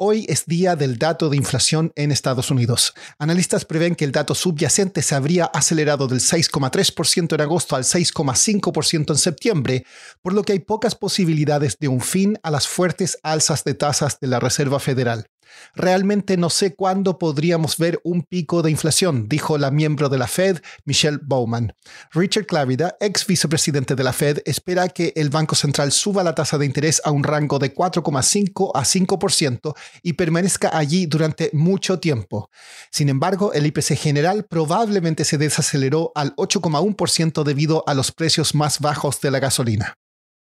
Hoy es día del dato de inflación en Estados Unidos. Analistas prevén que el dato subyacente se habría acelerado del 6,3% en agosto al 6,5% en septiembre, por lo que hay pocas posibilidades de un fin a las fuertes alzas de tasas de la Reserva Federal. Realmente no sé cuándo podríamos ver un pico de inflación, dijo la miembro de la Fed, Michelle Bowman. Richard Clavida, ex vicepresidente de la Fed, espera que el Banco Central suba la tasa de interés a un rango de 4,5 a 5% y permanezca allí durante mucho tiempo. Sin embargo, el IPC general probablemente se desaceleró al 8,1% debido a los precios más bajos de la gasolina.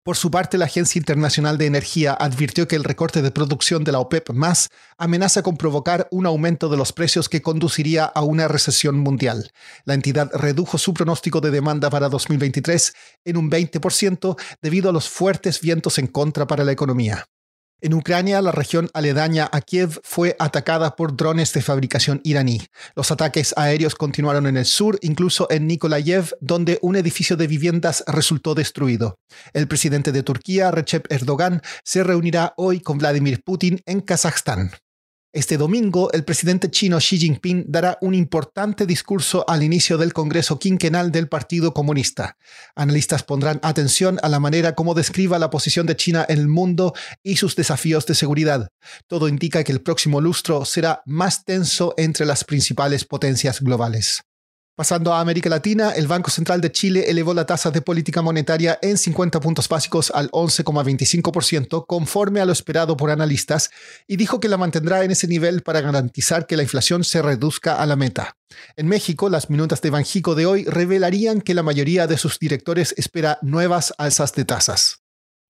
Por su parte, la Agencia Internacional de Energía advirtió que el recorte de producción de la OPEP más amenaza con provocar un aumento de los precios que conduciría a una recesión mundial. La entidad redujo su pronóstico de demanda para 2023 en un 20% debido a los fuertes vientos en contra para la economía. En Ucrania, la región aledaña a Kiev fue atacada por drones de fabricación iraní. Los ataques aéreos continuaron en el sur, incluso en Nikolayev, donde un edificio de viviendas resultó destruido. El presidente de Turquía, Recep Erdogan, se reunirá hoy con Vladimir Putin en Kazajstán. Este domingo, el presidente chino Xi Jinping dará un importante discurso al inicio del Congreso quinquenal del Partido Comunista. Analistas pondrán atención a la manera como describa la posición de China en el mundo y sus desafíos de seguridad. Todo indica que el próximo lustro será más tenso entre las principales potencias globales. Pasando a América Latina, el Banco Central de Chile elevó la tasa de política monetaria en 50 puntos básicos al 11,25%, conforme a lo esperado por analistas, y dijo que la mantendrá en ese nivel para garantizar que la inflación se reduzca a la meta. En México, las minutas de Banjico de hoy revelarían que la mayoría de sus directores espera nuevas alzas de tasas.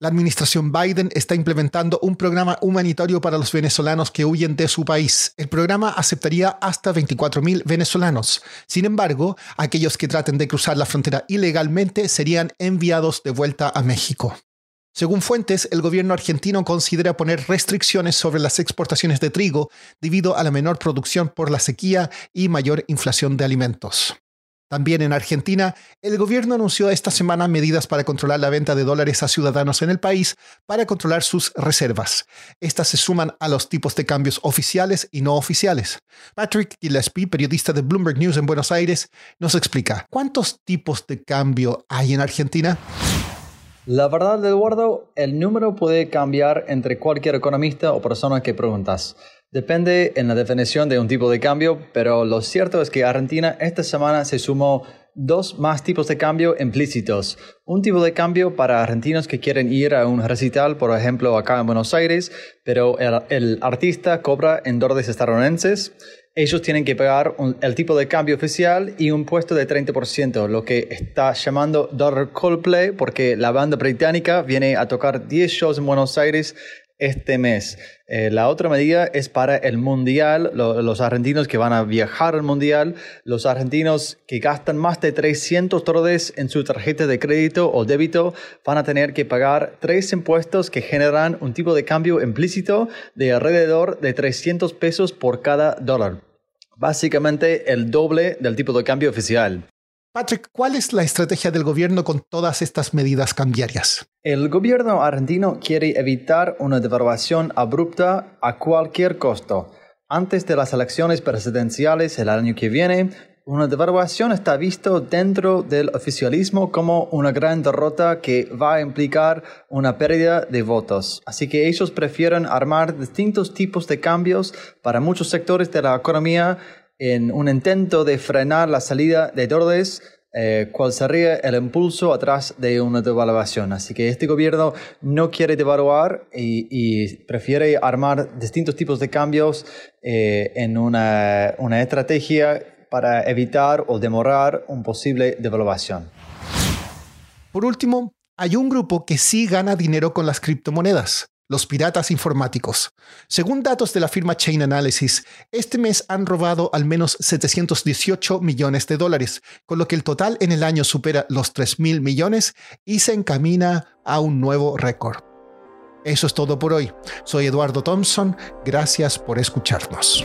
La administración Biden está implementando un programa humanitario para los venezolanos que huyen de su país. El programa aceptaría hasta 24.000 venezolanos. Sin embargo, aquellos que traten de cruzar la frontera ilegalmente serían enviados de vuelta a México. Según fuentes, el gobierno argentino considera poner restricciones sobre las exportaciones de trigo debido a la menor producción por la sequía y mayor inflación de alimentos. También en Argentina, el gobierno anunció esta semana medidas para controlar la venta de dólares a ciudadanos en el país para controlar sus reservas. Estas se suman a los tipos de cambios oficiales y no oficiales. Patrick Gillespie, periodista de Bloomberg News en Buenos Aires, nos explica cuántos tipos de cambio hay en Argentina. La verdad, Eduardo, el número puede cambiar entre cualquier economista o persona que preguntas. Depende en la definición de un tipo de cambio, pero lo cierto es que Argentina esta semana se sumó dos más tipos de cambio implícitos. Un tipo de cambio para argentinos que quieren ir a un recital, por ejemplo, acá en Buenos Aires, pero el, artista cobra en dólares estadounidenses. Ellos tienen que pagar el tipo de cambio oficial y un puesto de 30%, lo que está llamando Dollar Coldplay, porque la banda británica viene a tocar 10 shows en Buenos Aires este mes. Eh, la otra medida es para el Mundial, los argentinos que van a viajar al Mundial, los argentinos que gastan más de 300 dólares en su tarjeta de crédito o débito van a tener que pagar tres impuestos que generan un tipo de cambio implícito de alrededor de 300 pesos por cada dólar. Básicamente el doble del tipo de cambio oficial. Patrick, ¿cuál es la estrategia del gobierno con todas estas medidas cambiarias? El gobierno argentino quiere evitar una devaluación abrupta a cualquier costo. Antes de las elecciones presidenciales el año que viene, una devaluación está visto dentro del oficialismo como una gran derrota que va a implicar una pérdida de votos. Así que ellos prefieren armar distintos tipos de cambios para muchos sectores de la economía en un intento de frenar la salida de dólares eh, cuál sería el impulso atrás de una devaluación. Así que este gobierno no quiere devaluar y, prefiere armar distintos tipos de cambios eh, en una, una estrategia para evitar o demorar un posible devaluación. Por último, hay un grupo que sí gana dinero con las criptomonedas los piratas informáticos. Según datos de la firma Chain Analysis, este mes han robado al menos 718 millones de dólares, con lo que el total en el año supera los 3 mil millones y se encamina a un nuevo récord. Eso es todo por hoy. Soy Eduardo Thompson. Gracias por escucharnos.